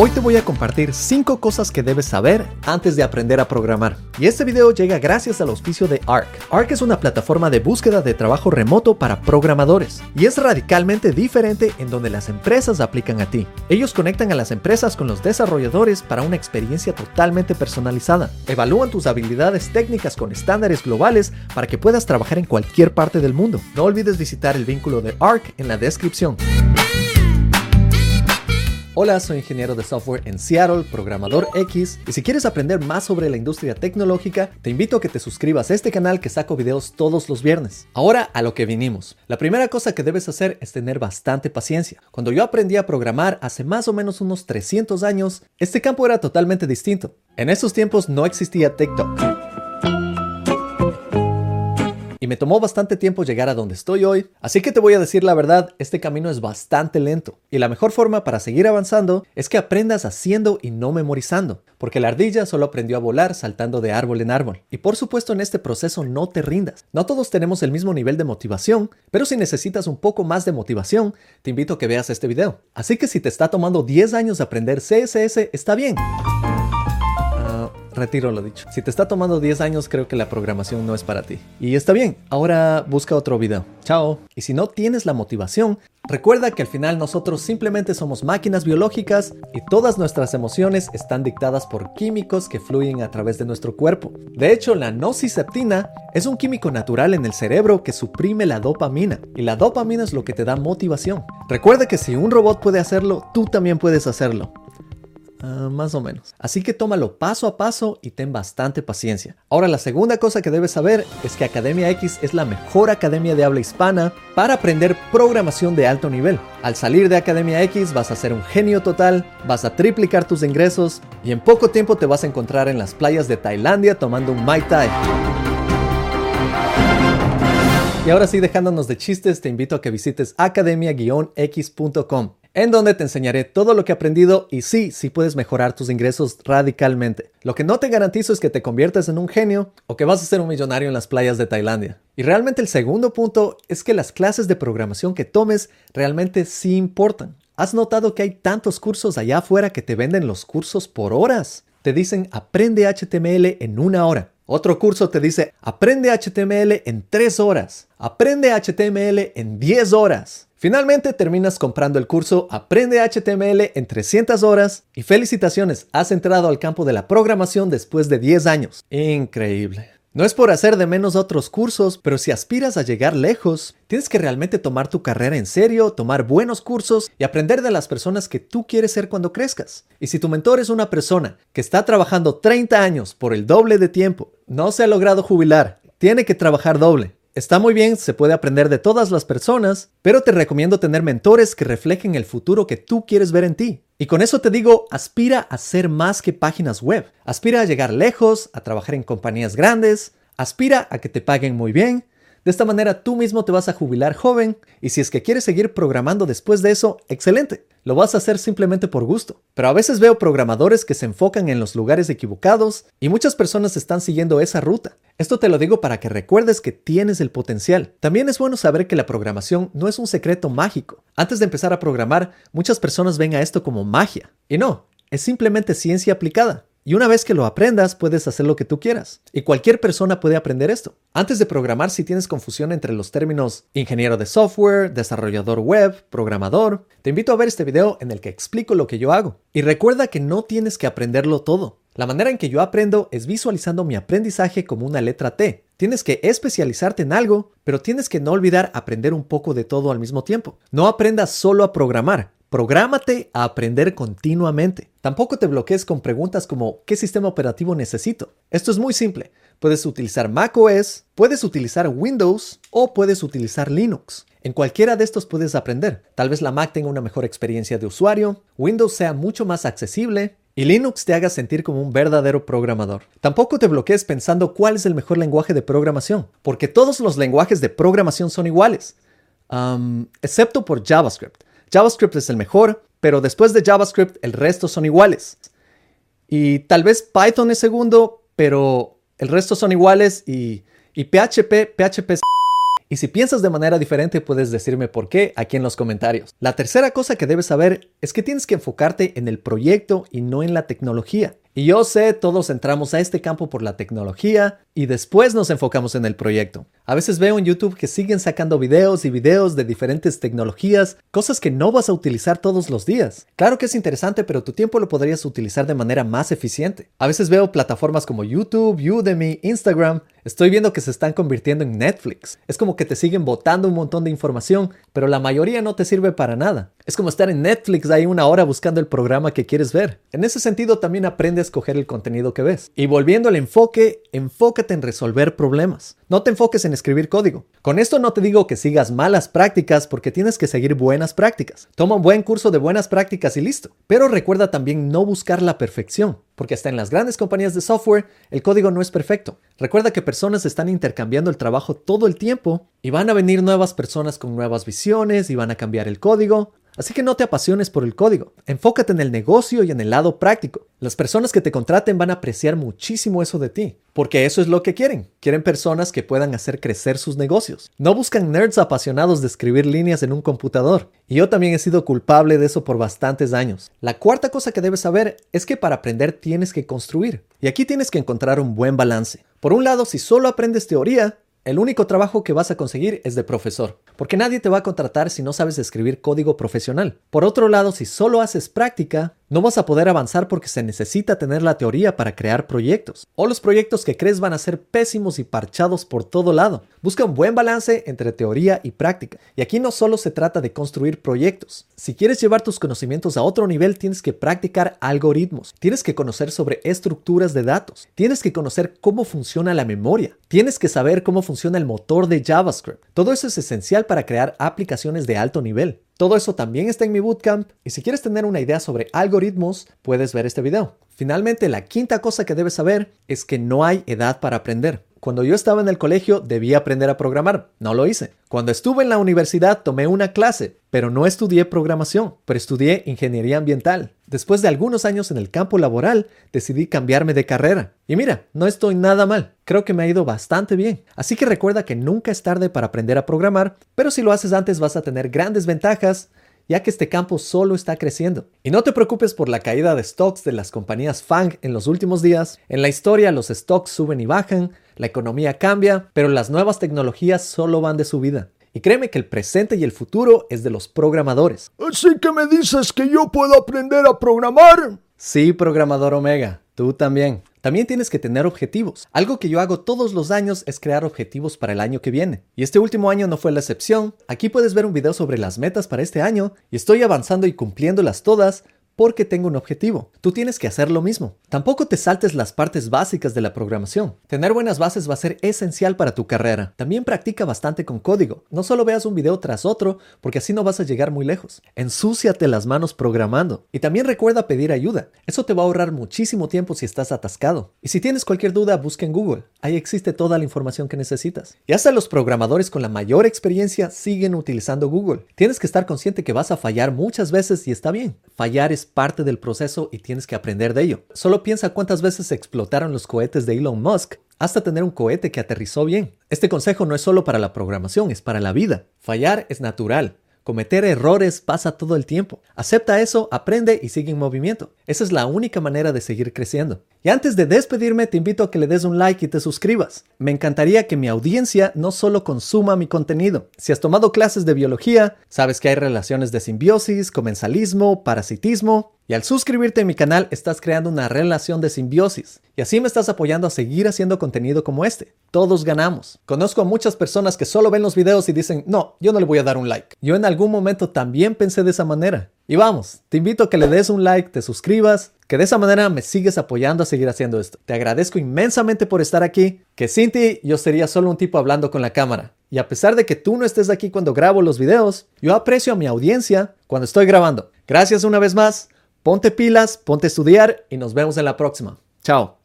Hoy te voy a compartir 5 cosas que debes saber antes de aprender a programar. Y este video llega gracias al auspicio de ARC. ARC es una plataforma de búsqueda de trabajo remoto para programadores y es radicalmente diferente en donde las empresas aplican a ti. Ellos conectan a las empresas con los desarrolladores para una experiencia totalmente personalizada. Evalúan tus habilidades técnicas con estándares globales para que puedas trabajar en cualquier parte del mundo. No olvides visitar el vínculo de ARC en la descripción. Hola, soy ingeniero de software en Seattle, programador X, y si quieres aprender más sobre la industria tecnológica, te invito a que te suscribas a este canal que saco videos todos los viernes. Ahora a lo que vinimos. La primera cosa que debes hacer es tener bastante paciencia. Cuando yo aprendí a programar hace más o menos unos 300 años, este campo era totalmente distinto. En esos tiempos no existía TikTok me tomó bastante tiempo llegar a donde estoy hoy, así que te voy a decir la verdad, este camino es bastante lento y la mejor forma para seguir avanzando es que aprendas haciendo y no memorizando, porque la ardilla solo aprendió a volar saltando de árbol en árbol. Y por supuesto en este proceso no te rindas. No todos tenemos el mismo nivel de motivación, pero si necesitas un poco más de motivación, te invito a que veas este video. Así que si te está tomando 10 años aprender CSS, está bien. Retiro lo dicho. Si te está tomando 10 años, creo que la programación no es para ti. Y está bien, ahora busca otro video. Chao. Y si no tienes la motivación, recuerda que al final nosotros simplemente somos máquinas biológicas y todas nuestras emociones están dictadas por químicos que fluyen a través de nuestro cuerpo. De hecho, la nociceptina es un químico natural en el cerebro que suprime la dopamina. Y la dopamina es lo que te da motivación. Recuerda que si un robot puede hacerlo, tú también puedes hacerlo. Ah, más o menos. Así que tómalo paso a paso y ten bastante paciencia. Ahora la segunda cosa que debes saber es que Academia X es la mejor academia de habla hispana para aprender programación de alto nivel. Al salir de Academia X vas a ser un genio total, vas a triplicar tus ingresos y en poco tiempo te vas a encontrar en las playas de Tailandia tomando un Mai Tai. Y ahora sí, dejándonos de chistes, te invito a que visites academia-x.com en donde te enseñaré todo lo que he aprendido y sí, sí puedes mejorar tus ingresos radicalmente. Lo que no te garantizo es que te conviertas en un genio o que vas a ser un millonario en las playas de Tailandia. Y realmente el segundo punto es que las clases de programación que tomes realmente sí importan. ¿Has notado que hay tantos cursos allá afuera que te venden los cursos por horas? Te dicen aprende HTML en una hora. Otro curso te dice aprende HTML en tres horas. Aprende HTML en 10 horas. Finalmente terminas comprando el curso Aprende HTML en 300 horas y felicitaciones, has entrado al campo de la programación después de 10 años. Increíble. No es por hacer de menos otros cursos, pero si aspiras a llegar lejos, tienes que realmente tomar tu carrera en serio, tomar buenos cursos y aprender de las personas que tú quieres ser cuando crezcas. Y si tu mentor es una persona que está trabajando 30 años por el doble de tiempo, no se ha logrado jubilar, tiene que trabajar doble, Está muy bien, se puede aprender de todas las personas, pero te recomiendo tener mentores que reflejen el futuro que tú quieres ver en ti. Y con eso te digo, aspira a ser más que páginas web. Aspira a llegar lejos, a trabajar en compañías grandes, aspira a que te paguen muy bien de esta manera tú mismo te vas a jubilar joven y si es que quieres seguir programando después de eso, excelente. Lo vas a hacer simplemente por gusto. Pero a veces veo programadores que se enfocan en los lugares equivocados y muchas personas están siguiendo esa ruta. Esto te lo digo para que recuerdes que tienes el potencial. También es bueno saber que la programación no es un secreto mágico. Antes de empezar a programar, muchas personas ven a esto como magia. Y no, es simplemente ciencia aplicada. Y una vez que lo aprendas, puedes hacer lo que tú quieras. Y cualquier persona puede aprender esto. Antes de programar, si tienes confusión entre los términos ingeniero de software, desarrollador web, programador, te invito a ver este video en el que explico lo que yo hago. Y recuerda que no tienes que aprenderlo todo. La manera en que yo aprendo es visualizando mi aprendizaje como una letra T. Tienes que especializarte en algo, pero tienes que no olvidar aprender un poco de todo al mismo tiempo. No aprendas solo a programar, Prográmate a aprender continuamente. Tampoco te bloquees con preguntas como ¿qué sistema operativo necesito? Esto es muy simple. Puedes utilizar macOS, puedes utilizar Windows o puedes utilizar Linux. En cualquiera de estos puedes aprender. Tal vez la Mac tenga una mejor experiencia de usuario, Windows sea mucho más accesible y Linux te haga sentir como un verdadero programador. Tampoco te bloquees pensando cuál es el mejor lenguaje de programación, porque todos los lenguajes de programación son iguales, excepto por JavaScript. JavaScript es el mejor, pero después de JavaScript el resto son iguales. Y tal vez Python es segundo, pero el resto son iguales y, PHP, PHP es... Y si piensas de manera diferente, puedes decirme por qué aquí en los comentarios. La tercera cosa que debes saber es que tienes que enfocarte en el proyecto y no en la tecnología. Y yo sé, todos entramos a este campo por la tecnología y después nos enfocamos en el proyecto. A veces veo en YouTube que siguen sacando videos y videos de diferentes tecnologías, cosas que no vas a utilizar todos los días. Claro que es interesante, pero tu tiempo lo podrías utilizar de manera más eficiente. A veces veo plataformas como YouTube, Udemy, Instagram. Estoy viendo que se están convirtiendo en Netflix. Es como que te siguen botando un montón de información, pero la mayoría no te sirve para nada. Es como estar en Netflix ahí una hora buscando el programa que quieres ver. En ese sentido también aprende a escoger el contenido que ves. Y volviendo al enfoque, enfócate en resolver problemas. No te enfoques en escribir código. Con esto no te digo que sigas malas prácticas porque tienes que seguir buenas prácticas. Toma un buen curso de buenas prácticas y listo. Pero recuerda también no buscar la perfección, porque hasta en las grandes compañías de software el código no es perfecto. Recuerda que personas están intercambiando el trabajo todo el tiempo y van a venir nuevas personas con nuevas visiones y van a cambiar el código. Así que no te apasiones por el código, enfócate en el negocio y en el lado práctico. Las personas que te contraten van a apreciar muchísimo eso de ti, porque eso es lo que quieren. Quieren personas que puedan hacer crecer sus negocios. No buscan nerds apasionados de escribir líneas en un computador. Y yo también he sido culpable de eso por bastantes años. La cuarta cosa que debes saber es que para aprender tienes que construir. Y aquí tienes que encontrar un buen balance. Por un lado, si solo aprendes teoría, el único trabajo que vas a conseguir es de profesor, porque nadie te va a contratar si no sabes escribir código profesional. Por otro lado, si solo haces práctica, no vas a poder avanzar porque se necesita tener la teoría para crear proyectos. O los proyectos que crees van a ser pésimos y parchados por todo lado. Busca un buen balance entre teoría y práctica. Y aquí no solo se trata de construir proyectos. Si quieres llevar tus conocimientos a otro nivel, tienes que practicar algoritmos. Tienes que conocer sobre estructuras de datos. Tienes que conocer cómo funciona la memoria. Tienes que saber cómo funciona el motor de JavaScript. Todo eso es esencial para crear aplicaciones de alto nivel. Todo eso también está en mi bootcamp y si quieres tener una idea sobre algoritmos, puedes ver este video. Finalmente, la quinta cosa que debes saber es que no hay edad para aprender. Cuando yo estaba en el colegio debía aprender a programar, no lo hice. Cuando estuve en la universidad tomé una clase, pero no estudié programación, pero estudié ingeniería ambiental. Después de algunos años en el campo laboral, decidí cambiarme de carrera. Y mira, no estoy nada mal, creo que me ha ido bastante bien. Así que recuerda que nunca es tarde para aprender a programar, pero si lo haces antes vas a tener grandes ventajas ya que este campo solo está creciendo. Y no te preocupes por la caída de stocks de las compañías FANG en los últimos días. En la historia los stocks suben y bajan, la economía cambia, pero las nuevas tecnologías solo van de subida. Y créeme que el presente y el futuro es de los programadores. Así que me dices que yo puedo aprender a programar. Sí, programador Omega, tú también. También tienes que tener objetivos. Algo que yo hago todos los años es crear objetivos para el año que viene. Y este último año no fue la excepción. Aquí puedes ver un video sobre las metas para este año y estoy avanzando y cumpliéndolas todas porque tengo un objetivo. Tú tienes que hacer lo mismo. Tampoco te saltes las partes básicas de la programación. Tener buenas bases va a ser esencial para tu carrera. También practica bastante con código. No solo veas un video tras otro, porque así no vas a llegar muy lejos. Ensúciate las manos programando. Y también recuerda pedir ayuda. Eso te va a ahorrar muchísimo tiempo si estás atascado. Y si tienes cualquier duda, busca en Google. Ahí existe toda la información que necesitas. Y hasta los programadores con la mayor experiencia siguen utilizando Google. Tienes que estar consciente que vas a fallar muchas veces y está bien. Fallar es parte del proceso y tienes que aprender de ello. Solo piensa cuántas veces explotaron los cohetes de Elon Musk hasta tener un cohete que aterrizó bien. Este consejo no es solo para la programación, es para la vida. Fallar es natural. Cometer errores pasa todo el tiempo. Acepta eso, aprende y sigue en movimiento. Esa es la única manera de seguir creciendo. Y antes de despedirme, te invito a que le des un like y te suscribas. Me encantaría que mi audiencia no solo consuma mi contenido. Si has tomado clases de biología, sabes que hay relaciones de simbiosis, comensalismo, parasitismo, y al suscribirte a mi canal estás creando una relación de simbiosis. Y así me estás apoyando a seguir haciendo contenido como este. Todos ganamos. Conozco a muchas personas que solo ven los videos y dicen, no, yo no le voy a dar un like. Yo en algún momento también pensé de esa manera. Y vamos, te invito a que le des un like, te suscribas, que de esa manera me sigues apoyando a seguir haciendo esto. Te agradezco inmensamente por estar aquí, que sin ti yo sería solo un tipo hablando con la cámara. Y a pesar de que tú no estés aquí cuando grabo los videos, yo aprecio a mi audiencia cuando estoy grabando. Gracias una vez más. Ponte pilas, ponte a estudiar y nos vemos en la próxima. Chao.